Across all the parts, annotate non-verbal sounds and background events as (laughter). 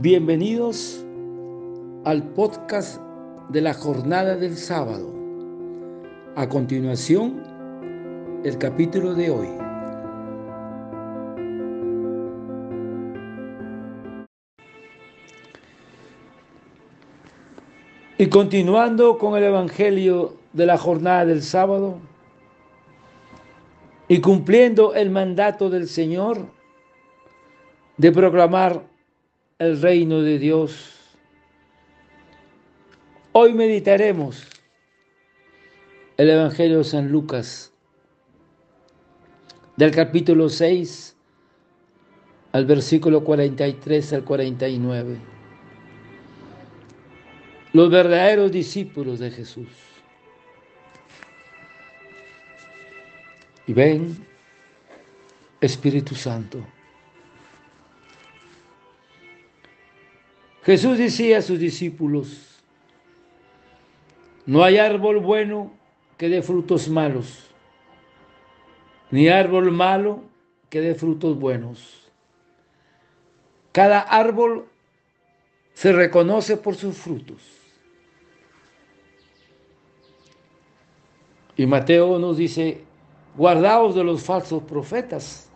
Bienvenidos al podcast de la jornada del sábado. A continuación, el capítulo de hoy. Y continuando con el Evangelio de la jornada del sábado y cumpliendo el mandato del Señor de proclamar el reino de Dios. Hoy meditaremos el Evangelio de San Lucas, del capítulo 6 al versículo 43 al 49. Los verdaderos discípulos de Jesús. Y ven, Espíritu Santo. Jesús decía a sus discípulos, no hay árbol bueno que dé frutos malos, ni árbol malo que dé frutos buenos. Cada árbol se reconoce por sus frutos. Y Mateo nos dice, guardaos de los falsos profetas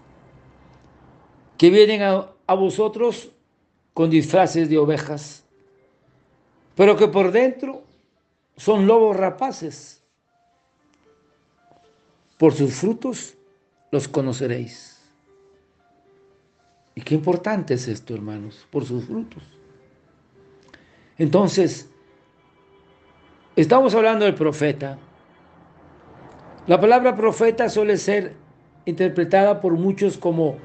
que vienen a, a vosotros con disfraces de ovejas, pero que por dentro son lobos rapaces. Por sus frutos los conoceréis. Y qué importante es esto, hermanos, por sus frutos. Entonces, estamos hablando del profeta. La palabra profeta suele ser interpretada por muchos como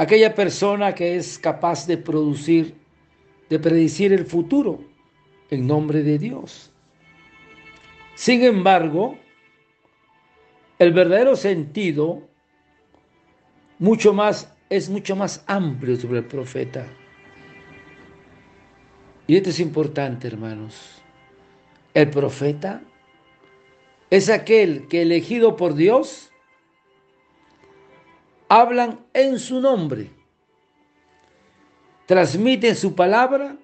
aquella persona que es capaz de producir, de predecir el futuro en nombre de Dios. Sin embargo, el verdadero sentido mucho más es mucho más amplio sobre el profeta. Y esto es importante, hermanos. El profeta es aquel que elegido por Dios hablan en su nombre, transmiten su palabra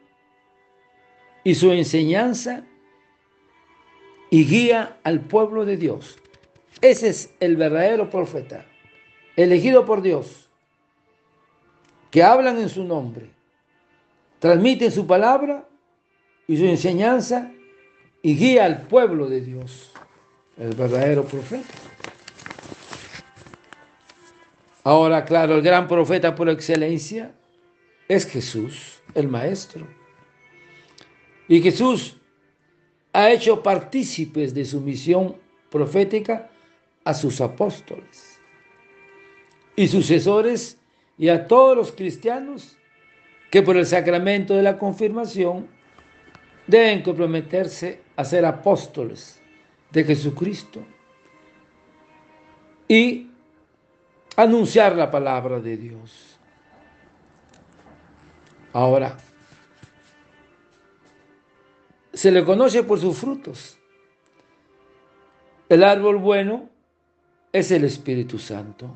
y su enseñanza y guía al pueblo de Dios. Ese es el verdadero profeta, elegido por Dios, que hablan en su nombre, transmiten su palabra y su enseñanza y guía al pueblo de Dios, el verdadero profeta. Ahora, claro, el gran profeta por excelencia es Jesús, el Maestro. Y Jesús ha hecho partícipes de su misión profética a sus apóstoles y sucesores y a todos los cristianos que por el sacramento de la confirmación deben comprometerse a ser apóstoles de Jesucristo y anunciar la palabra de Dios. Ahora, se le conoce por sus frutos. El árbol bueno es el Espíritu Santo.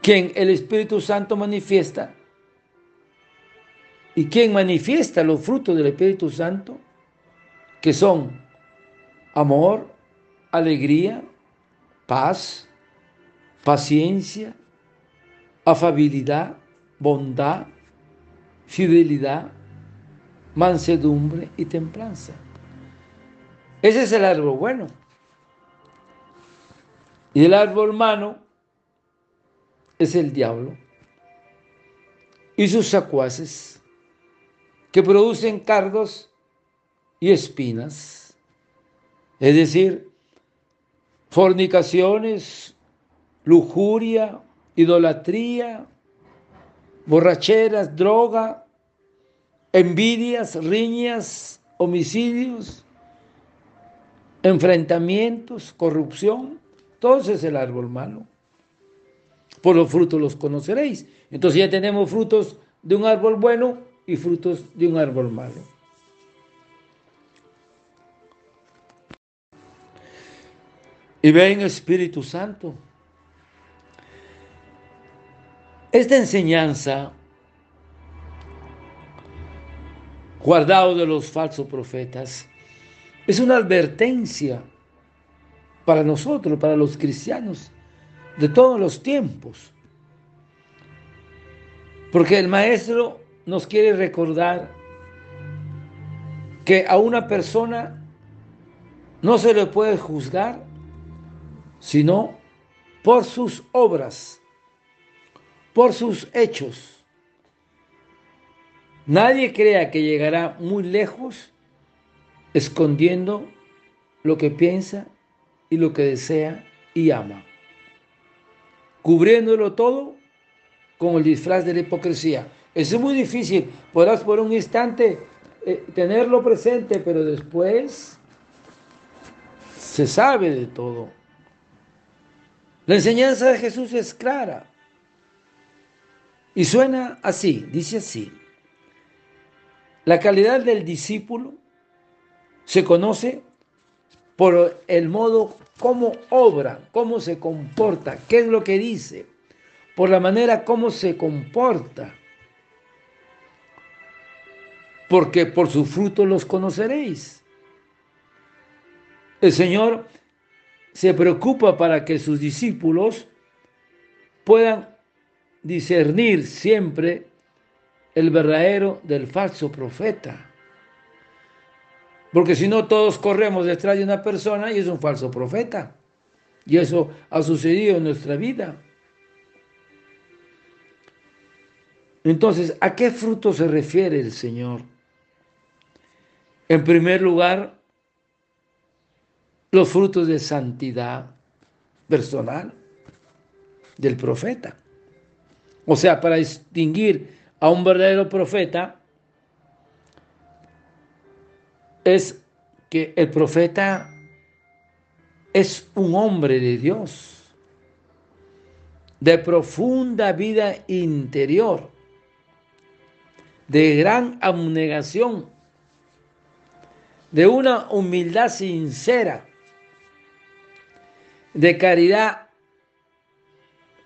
Quien el Espíritu Santo manifiesta y quien manifiesta los frutos del Espíritu Santo, que son amor, alegría, paz, paciencia, afabilidad, bondad, fidelidad, mansedumbre y templanza. Ese es el árbol bueno. Y el árbol malo es el diablo y sus sacuaces que producen cardos y espinas. Es decir, fornicaciones, lujuria, idolatría, borracheras, droga, envidias, riñas, homicidios, enfrentamientos, corrupción. Todo es el árbol malo. Por los frutos los conoceréis. Entonces ya tenemos frutos de un árbol bueno y frutos de un árbol malo. Y ven Espíritu Santo. Esta enseñanza guardado de los falsos profetas. Es una advertencia para nosotros, para los cristianos de todos los tiempos. Porque el maestro nos quiere recordar que a una persona no se le puede juzgar sino por sus obras, por sus hechos. Nadie crea que llegará muy lejos escondiendo lo que piensa y lo que desea y ama, cubriéndolo todo con el disfraz de la hipocresía. Eso es muy difícil, podrás por un instante eh, tenerlo presente, pero después se sabe de todo. La enseñanza de Jesús es clara y suena así, dice así. La calidad del discípulo se conoce por el modo como obra, cómo se comporta, qué es lo que dice, por la manera como se comporta. Porque por su fruto los conoceréis. El Señor se preocupa para que sus discípulos puedan discernir siempre el verdadero del falso profeta. Porque si no, todos corremos detrás de una persona y es un falso profeta. Y eso ha sucedido en nuestra vida. Entonces, ¿a qué fruto se refiere el Señor? En primer lugar, los frutos de santidad personal del profeta. O sea, para distinguir a un verdadero profeta es que el profeta es un hombre de Dios, de profunda vida interior, de gran abnegación, de una humildad sincera, de caridad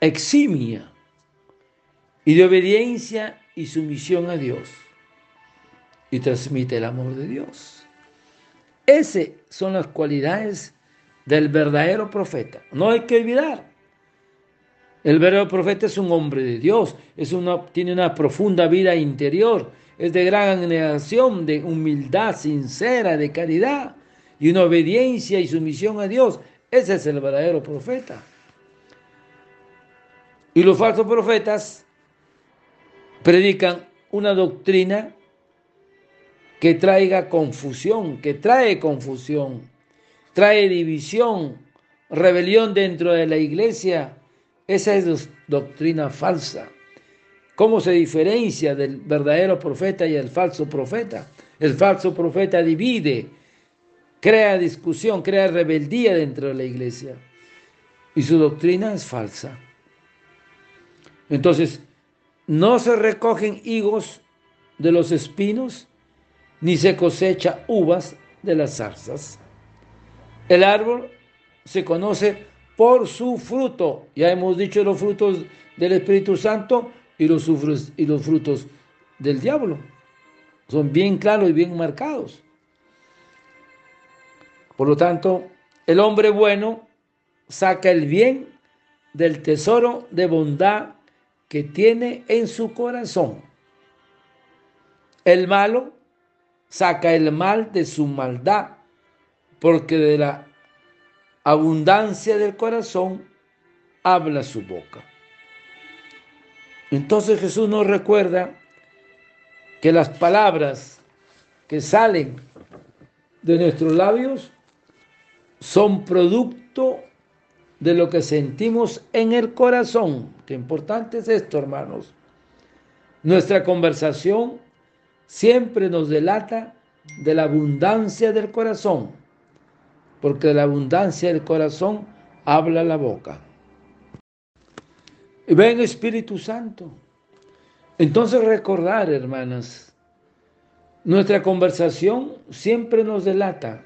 eximia y de obediencia y sumisión a Dios. Y transmite el amor de Dios. Esas son las cualidades del verdadero profeta. No hay que olvidar. El verdadero profeta es un hombre de Dios, es una, tiene una profunda vida interior, es de gran abnegación, de humildad sincera, de caridad y una obediencia y sumisión a Dios. Ese es el verdadero profeta. Y los falsos profetas predican una doctrina que traiga confusión, que trae confusión, trae división, rebelión dentro de la iglesia. Esa es doctrina falsa. ¿Cómo se diferencia del verdadero profeta y el falso profeta? El falso profeta divide, crea discusión, crea rebeldía dentro de la iglesia. Y su doctrina es falsa. Entonces, no se recogen higos de los espinos, ni se cosecha uvas de las zarzas. El árbol se conoce por su fruto. Ya hemos dicho los frutos del Espíritu Santo y los, y los frutos del diablo. Son bien claros y bien marcados. Por lo tanto, el hombre bueno saca el bien del tesoro de bondad que tiene en su corazón. El malo saca el mal de su maldad, porque de la abundancia del corazón habla su boca. Entonces Jesús nos recuerda que las palabras que salen de nuestros labios son producto de lo que sentimos en el corazón. Qué importante es esto, hermanos. Nuestra conversación siempre nos delata de la abundancia del corazón, porque de la abundancia del corazón habla la boca. Ven Espíritu Santo. Entonces recordar, hermanas, nuestra conversación siempre nos delata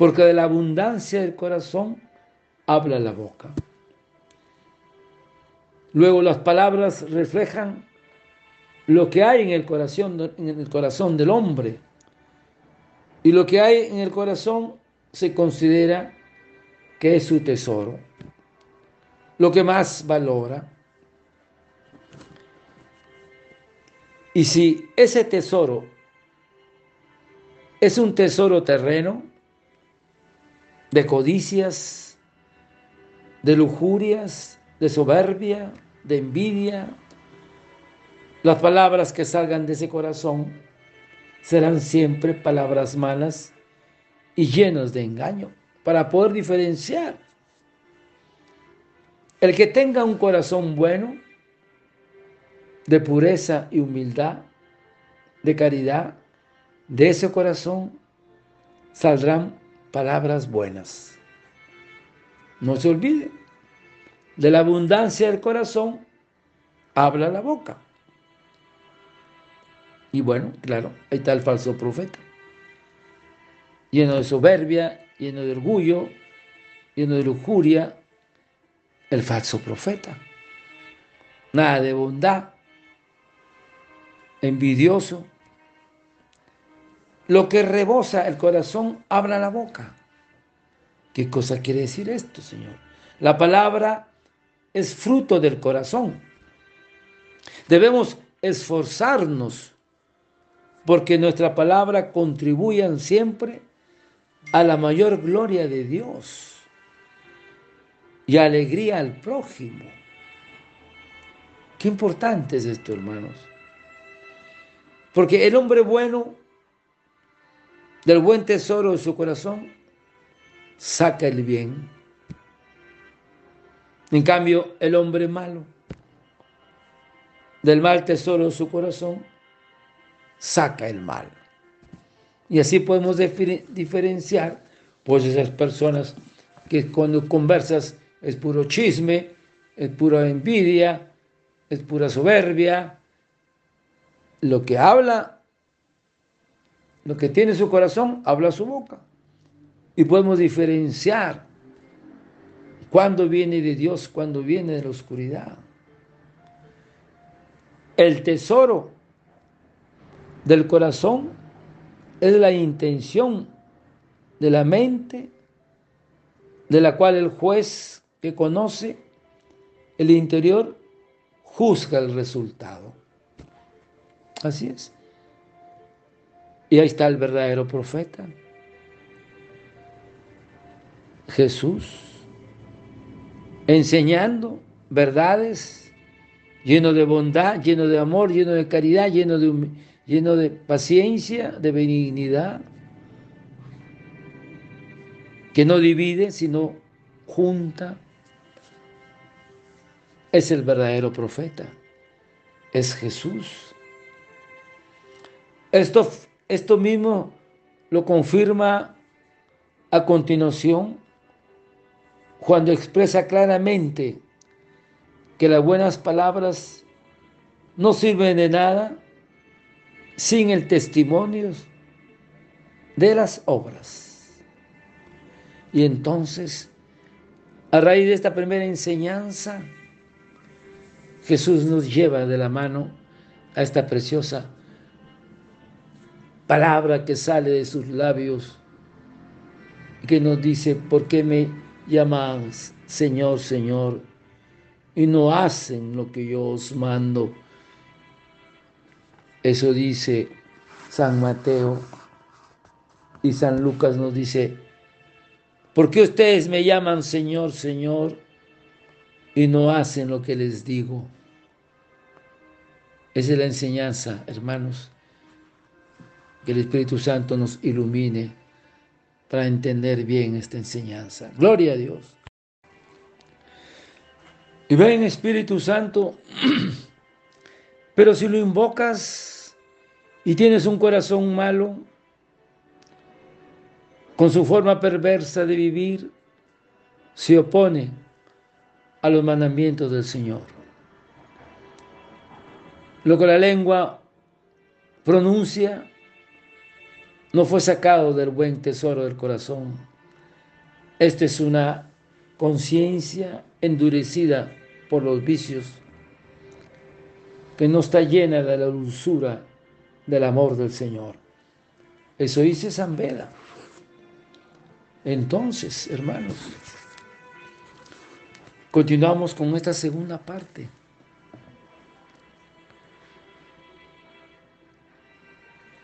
porque de la abundancia del corazón habla la boca. Luego las palabras reflejan lo que hay en el corazón, en el corazón del hombre. Y lo que hay en el corazón se considera que es su tesoro, lo que más valora. Y si ese tesoro es un tesoro terreno de codicias, de lujurias, de soberbia, de envidia, las palabras que salgan de ese corazón serán siempre palabras malas y llenas de engaño para poder diferenciar. El que tenga un corazón bueno, de pureza y humildad, de caridad, de ese corazón saldrán palabras buenas. No se olvide, de la abundancia del corazón habla la boca. Y bueno, claro, ahí está el falso profeta, lleno de soberbia, lleno de orgullo, lleno de lujuria, el falso profeta. Nada de bondad, envidioso. Lo que rebosa el corazón habla la boca. ¿Qué cosa quiere decir esto, Señor? La palabra es fruto del corazón. Debemos esforzarnos porque nuestra palabra contribuya siempre a la mayor gloria de Dios y alegría al prójimo. Qué importante es esto, hermanos. Porque el hombre bueno, del buen tesoro de su corazón, saca el bien. En cambio, el hombre malo, del mal tesoro de su corazón, saca el mal. Y así podemos diferenciar pues esas personas que cuando conversas es puro chisme, es pura envidia, es pura soberbia. Lo que habla, lo que tiene su corazón, habla su boca. Y podemos diferenciar cuando viene de Dios, cuando viene de la oscuridad. El tesoro del corazón es la intención de la mente, de la cual el juez que conoce el interior juzga el resultado. Así es. Y ahí está el verdadero profeta, Jesús, enseñando verdades, lleno de bondad, lleno de amor, lleno de caridad, lleno de lleno de paciencia, de benignidad, que no divide, sino junta. Es el verdadero profeta, es Jesús. Esto, esto mismo lo confirma a continuación cuando expresa claramente que las buenas palabras no sirven de nada sin el testimonio de las obras. Y entonces, a raíz de esta primera enseñanza, Jesús nos lleva de la mano a esta preciosa palabra que sale de sus labios, que nos dice, ¿por qué me llaman Señor, Señor? Y no hacen lo que yo os mando. Eso dice San Mateo y San Lucas nos dice, ¿por qué ustedes me llaman Señor, Señor y no hacen lo que les digo? Esa es la enseñanza, hermanos, que el Espíritu Santo nos ilumine para entender bien esta enseñanza. Gloria a Dios. Y ven, Espíritu Santo, (clears throat) pero si lo invocas y tienes un corazón malo, con su forma perversa de vivir, se opone a los mandamientos del Señor. Lo que la lengua pronuncia no fue sacado del buen tesoro del corazón. Esta es una conciencia endurecida por los vicios que no está llena de la dulzura del amor del Señor. Eso dice San Beda. Entonces, hermanos, continuamos con esta segunda parte.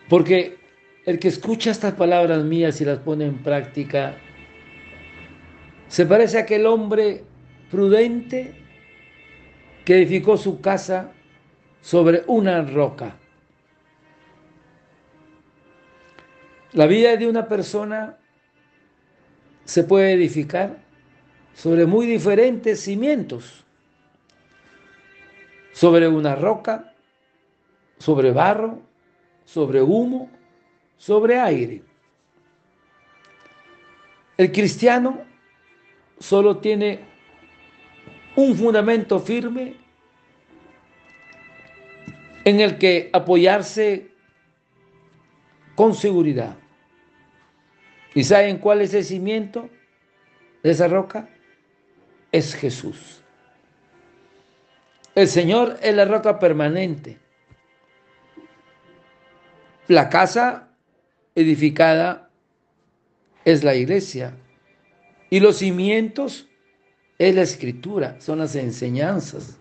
Porque el que escucha estas palabras mías y las pone en práctica, se parece a aquel hombre prudente que edificó su casa sobre una roca. La vida de una persona se puede edificar sobre muy diferentes cimientos, sobre una roca, sobre barro, sobre humo, sobre aire. El cristiano solo tiene un fundamento firme en el que apoyarse con seguridad. ¿Y saben cuál es el cimiento de esa roca? Es Jesús. El Señor es la roca permanente. La casa edificada es la iglesia. Y los cimientos es la escritura, son las enseñanzas.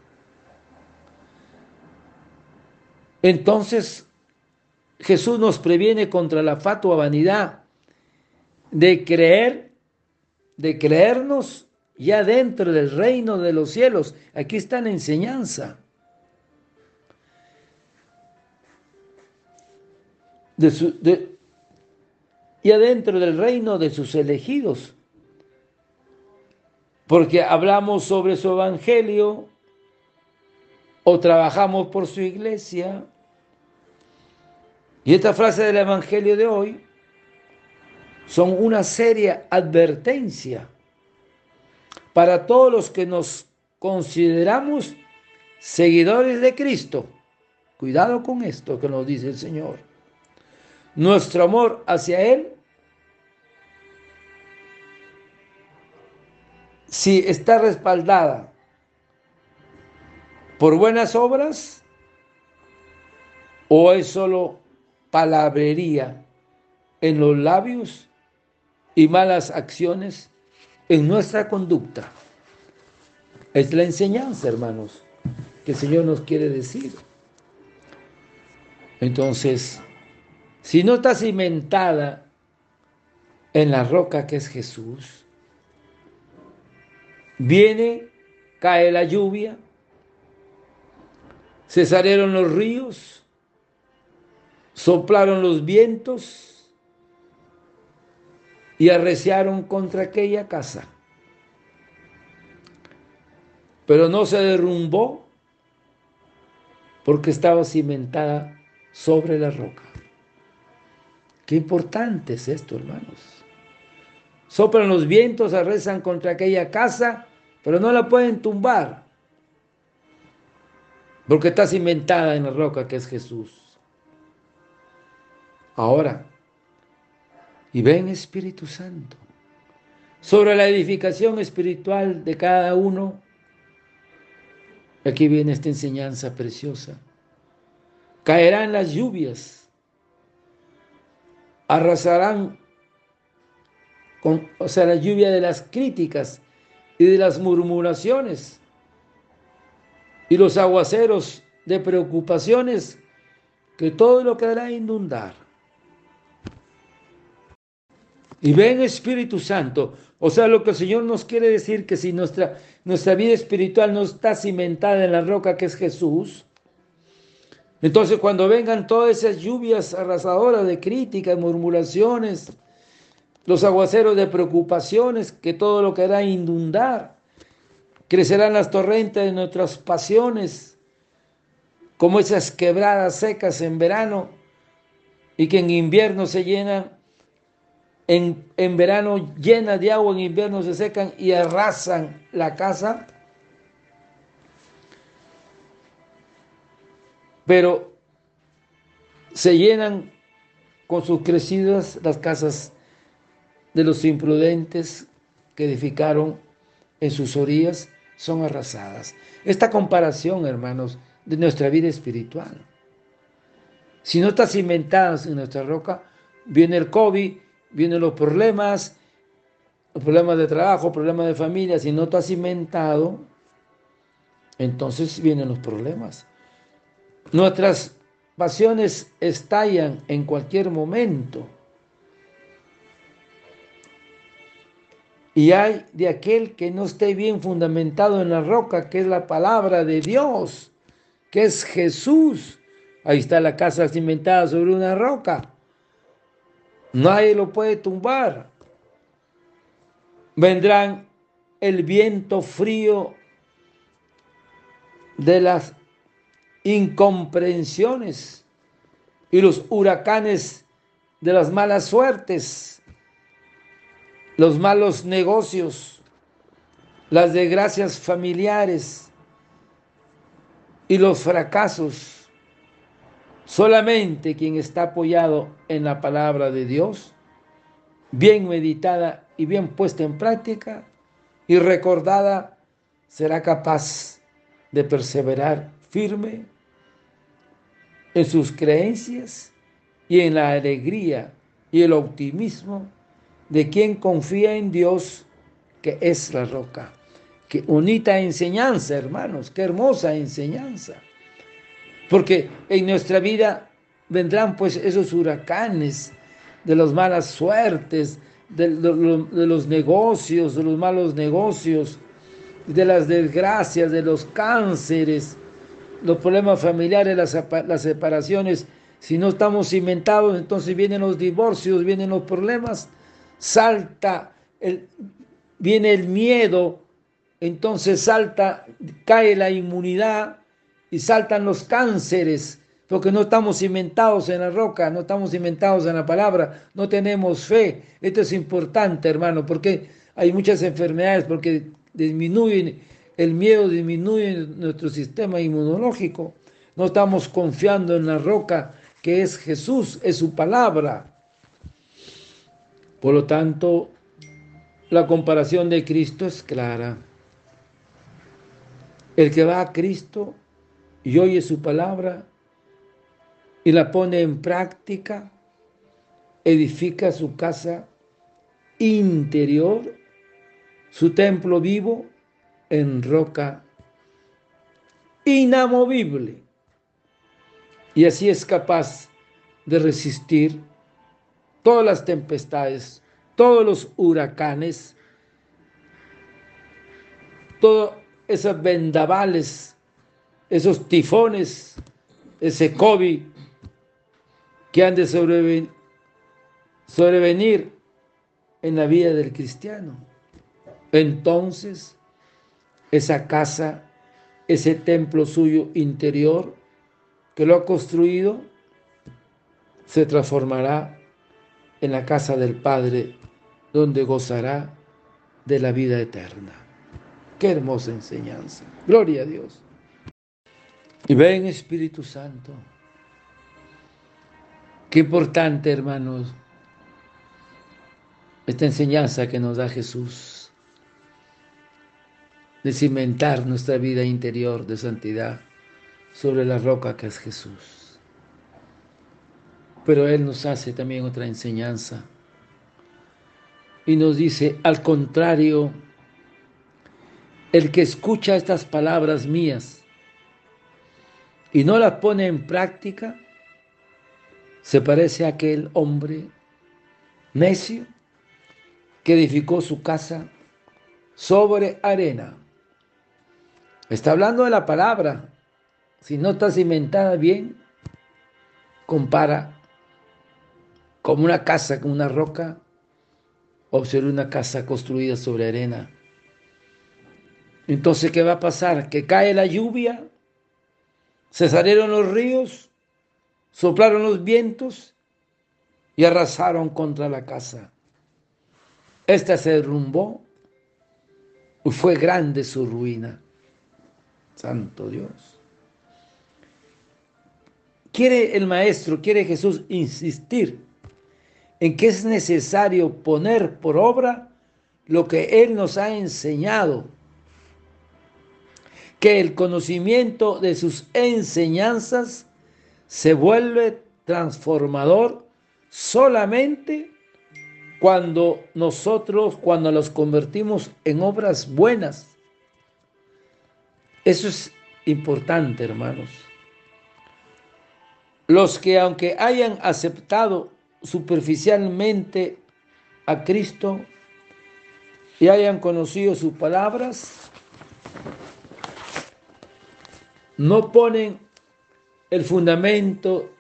Entonces, Jesús nos previene contra la fatua vanidad de creer, de creernos ya dentro del reino de los cielos. Aquí está la enseñanza. De ya dentro del reino de sus elegidos porque hablamos sobre su evangelio o trabajamos por su iglesia. Y esta frase del evangelio de hoy son una seria advertencia para todos los que nos consideramos seguidores de Cristo. Cuidado con esto que nos dice el Señor. Nuestro amor hacia Él si está respaldada por buenas obras o es solo palabrería en los labios y malas acciones en nuestra conducta. Es la enseñanza, hermanos, que el Señor nos quiere decir. Entonces, si no está cimentada en la roca que es Jesús, Viene, cae la lluvia, se salieron los ríos, soplaron los vientos y arreciaron contra aquella casa. Pero no se derrumbó porque estaba cimentada sobre la roca. Qué importante es esto, hermanos. Soplan los vientos, arrezan contra aquella casa, pero no la pueden tumbar, porque está cimentada en la roca que es Jesús. Ahora, y ven Espíritu Santo, sobre la edificación espiritual de cada uno, aquí viene esta enseñanza preciosa, caerán las lluvias, arrasarán o sea, la lluvia de las críticas y de las murmuraciones y los aguaceros de preocupaciones que todo lo quedará inundar. Y ven Espíritu Santo, o sea, lo que el Señor nos quiere decir que si nuestra, nuestra vida espiritual no está cimentada en la roca que es Jesús, entonces cuando vengan todas esas lluvias arrasadoras de críticas, murmuraciones, los aguaceros de preocupaciones, que todo lo que hará inundar. Crecerán las torrentes de nuestras pasiones, como esas quebradas secas en verano y que en invierno se llenan, en, en verano llenas de agua, en invierno se secan y arrasan la casa. Pero se llenan con sus crecidas las casas de los imprudentes que edificaron en sus orillas son arrasadas. Esta comparación, hermanos, de nuestra vida espiritual. Si no está cimentada en nuestra roca, viene el COVID, vienen los problemas, los problemas de trabajo, problemas de familia. Si no está cimentado, entonces vienen los problemas. Nuestras pasiones estallan en cualquier momento. Y hay de aquel que no esté bien fundamentado en la roca, que es la palabra de Dios, que es Jesús. Ahí está la casa cimentada sobre una roca. Nadie lo puede tumbar. Vendrán el viento frío de las incomprensiones y los huracanes de las malas suertes los malos negocios, las desgracias familiares y los fracasos. Solamente quien está apoyado en la palabra de Dios, bien meditada y bien puesta en práctica y recordada, será capaz de perseverar firme en sus creencias y en la alegría y el optimismo de quien confía en Dios, que es la roca. Qué bonita enseñanza, hermanos, qué hermosa enseñanza. Porque en nuestra vida vendrán pues esos huracanes de las malas suertes, de, los negocios, de los malos negocios, de las desgracias, de los cánceres, los problemas familiares, las, las separaciones. Si no estamos cimentados, entonces vienen los divorcios, vienen los problemas salta, el, viene el miedo, entonces salta, cae la inmunidad y saltan los cánceres, porque no estamos cimentados en la roca, no estamos cimentados en la palabra, no tenemos fe. Esto es importante, hermano, porque hay muchas enfermedades, porque disminuyen, el miedo disminuye nuestro sistema inmunológico. No estamos confiando en la roca que es Jesús, es su palabra. Por lo tanto, la comparación de Cristo es clara. El que va a Cristo y oye su palabra y la pone en práctica, edifica su casa interior, su templo vivo en roca inamovible. Y así es capaz de resistir todas las tempestades, todos los huracanes, todos esos vendavales, esos tifones, ese COVID que han de sobrevenir, sobrevenir en la vida del cristiano. Entonces, esa casa, ese templo suyo interior que lo ha construido, se transformará en la casa del Padre, donde gozará de la vida eterna. Qué hermosa enseñanza. Gloria a Dios. Y ven Espíritu Santo. Qué importante, hermanos, esta enseñanza que nos da Jesús de cimentar nuestra vida interior de santidad sobre la roca que es Jesús. Pero Él nos hace también otra enseñanza y nos dice, al contrario, el que escucha estas palabras mías y no las pone en práctica, se parece a aquel hombre necio que edificó su casa sobre arena. Está hablando de la palabra. Si no está cimentada bien, compara como una casa, como una roca, observe una casa construida sobre arena. Entonces, ¿qué va a pasar? Que cae la lluvia, se salieron los ríos, soplaron los vientos y arrasaron contra la casa. Esta se derrumbó y fue grande su ruina. Santo Dios. Quiere el maestro, quiere Jesús insistir en que es necesario poner por obra lo que Él nos ha enseñado. que el conocimiento de sus enseñanzas se vuelve transformador solamente cuando nosotros, cuando los convertimos en obras buenas. Eso es importante, hermanos. Los que aunque hayan aceptado superficialmente a Cristo y hayan conocido sus palabras, no ponen el fundamento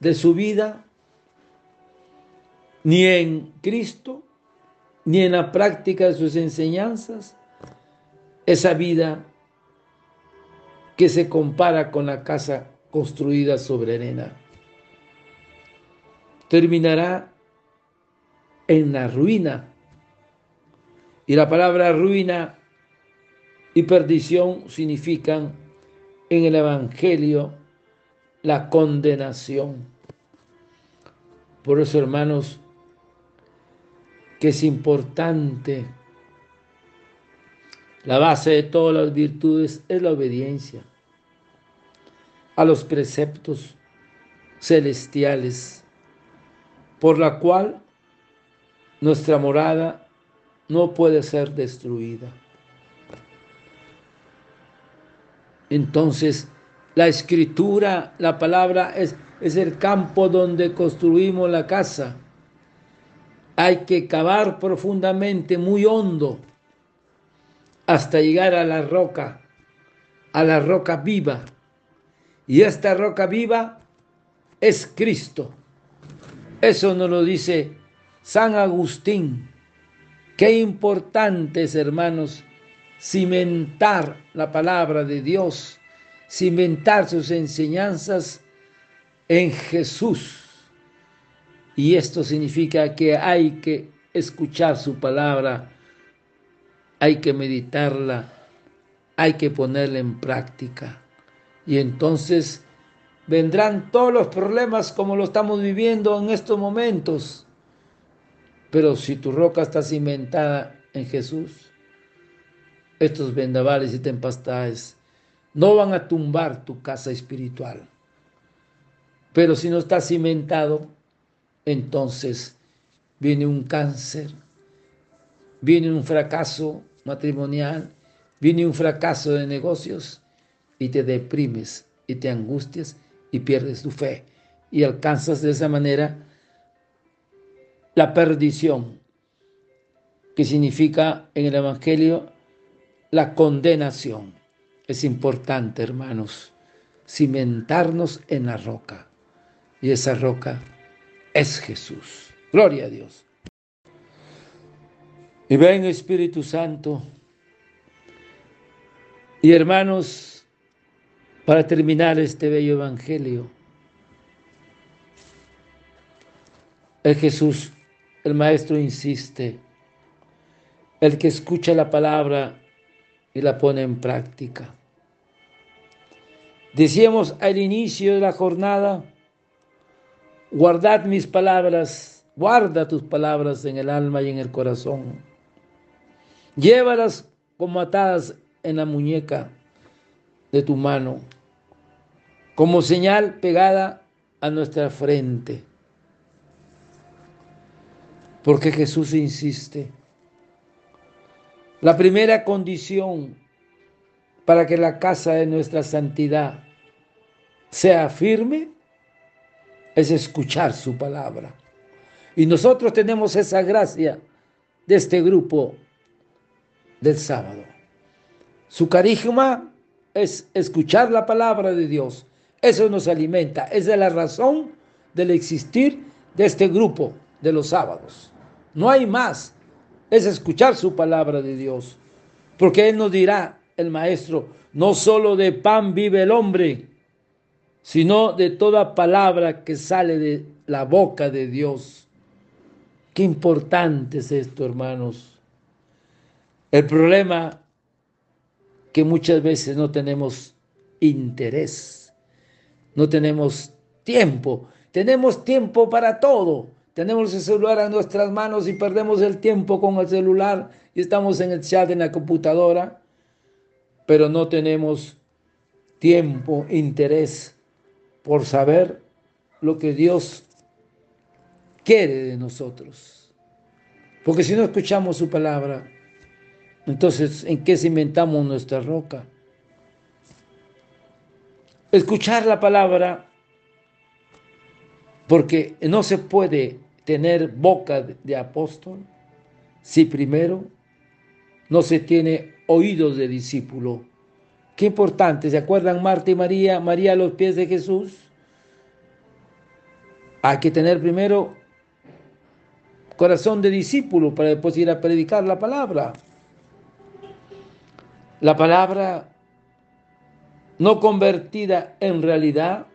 de su vida ni en Cristo, ni en la práctica de sus enseñanzas, esa vida que se compara con la casa construida sobre arena. Terminará en la ruina. Y la palabra ruina y perdición significan en el Evangelio la condenación. Por eso, hermanos, que es importante, la base de todas las virtudes es la obediencia a los preceptos celestiales, por la cual nuestra morada no puede ser destruida. Entonces, la escritura, la palabra es, es el campo donde construimos la casa. Hay que cavar profundamente, muy hondo, hasta llegar a la roca, a la roca viva. Y esta roca viva es Cristo. Eso nos lo dice San Agustín. Qué importante es, hermanos, cimentar la palabra de Dios cimentar sus enseñanzas en Jesús. Y esto significa que hay que escuchar su palabra, hay que meditarla, hay que ponerla en práctica. Y entonces vendrán todos los problemas como lo estamos viviendo en estos momentos. Pero si tu roca está cimentada en Jesús, estos vendavales y tempestades no van a tumbar tu casa espiritual. Pero si no está cimentado, entonces viene un cáncer, viene un fracaso matrimonial, viene un fracaso de negocios y te deprimes y te angustias y pierdes tu fe y alcanzas de esa manera la perdición, que significa en el Evangelio la condenación. Es importante, hermanos, cimentarnos en la roca. Y esa roca es Jesús. Gloria a Dios. Y ven Espíritu Santo. Y hermanos, para terminar este bello evangelio, el Jesús, el Maestro insiste, el que escucha la palabra y la pone en práctica. Decíamos al inicio de la jornada, guardad mis palabras, guarda tus palabras en el alma y en el corazón. Llévalas como atadas en la muñeca de tu mano, como señal pegada a nuestra frente. Porque Jesús insiste la primera condición para que la casa de nuestra santidad sea firme es escuchar su palabra. Y nosotros tenemos esa gracia de este grupo del sábado. Su carisma es escuchar la palabra de Dios. Eso nos alimenta. Es la razón del existir de este grupo de los sábados. No hay más es escuchar su palabra de Dios. Porque Él nos dirá, el Maestro, no solo de pan vive el hombre, sino de toda palabra que sale de la boca de Dios. Qué importante es esto, hermanos. El problema que muchas veces no tenemos interés, no tenemos tiempo, tenemos tiempo para todo, tenemos el celular en nuestras manos y perdemos el tiempo con el celular y estamos en el chat en la computadora. pero no tenemos tiempo, interés por saber lo que Dios quiere de nosotros. Porque si no escuchamos su palabra, entonces, ¿en qué cimentamos nuestra roca? Escuchar la palabra, porque no se puede tener boca de apóstol si primero no se tiene oídos de discípulo. Qué importante, ¿se acuerdan Marta y María? María a los pies de Jesús. Hay que tener primero corazón de discípulo para después ir a predicar la palabra. La palabra no convertida en realidad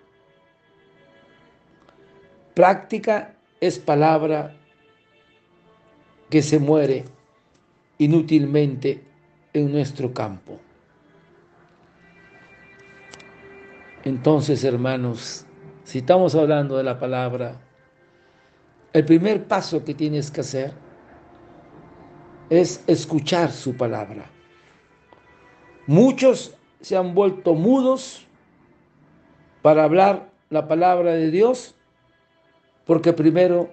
práctica es palabra que se muere inútilmente en nuestro campo. Entonces, hermanos, si estamos hablando de la palabra, el primer paso que tienes que hacer es escuchar su palabra. Muchos se han vuelto mudos para hablar la palabra de Dios porque primero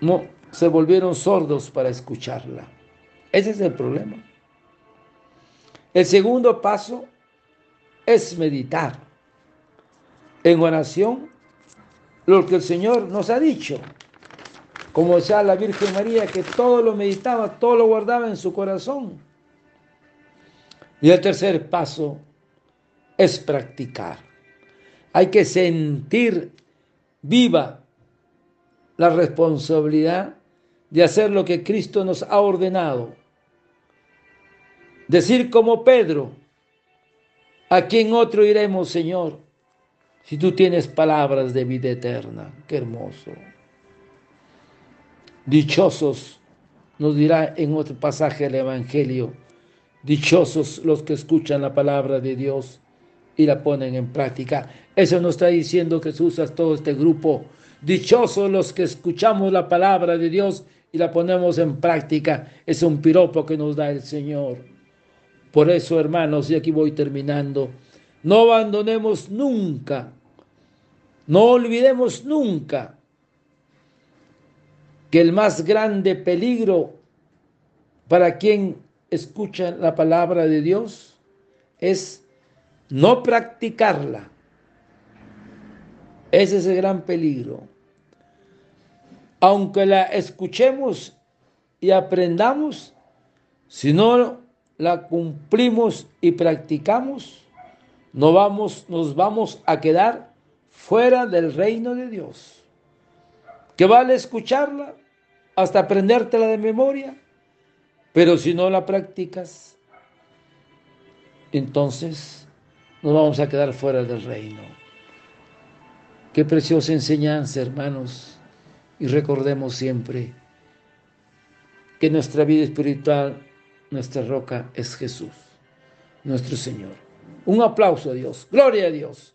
no se volvieron sordos para escucharla. Ese es el problema. El segundo paso es meditar en oración lo que el Señor nos ha dicho. Como decía la Virgen María, que todo lo meditaba, todo lo guardaba en su corazón. Y el tercer paso es practicar. Hay que sentir viva la responsabilidad de hacer lo que Cristo nos ha ordenado. Decir como Pedro, ¿a quién otro iremos, Señor? Si tú tienes palabras de vida eterna, qué hermoso. Dichosos, nos dirá en otro pasaje del Evangelio, dichosos los que escuchan la palabra de Dios y la ponen en práctica. Eso nos está diciendo Jesús a todo este grupo. Dichosos los que escuchamos la palabra de Dios y la ponemos en práctica. Es un piropo que nos da el Señor. Por eso, hermanos, y aquí voy terminando, no abandonemos nunca, no olvidemos nunca que el más grande peligro para quien escucha la palabra de Dios es no practicarla. Ese es el gran peligro. Aunque la escuchemos y aprendamos, si no la cumplimos y practicamos, no vamos, nos vamos a quedar fuera del reino de Dios. ¿Qué vale escucharla hasta aprendértela de memoria? Pero si no la practicas, entonces nos vamos a quedar fuera del reino. Qué preciosa enseñanza, hermanos. Y recordemos siempre que nuestra vida espiritual, nuestra roca es Jesús, nuestro Señor. Un aplauso a Dios. Gloria a Dios.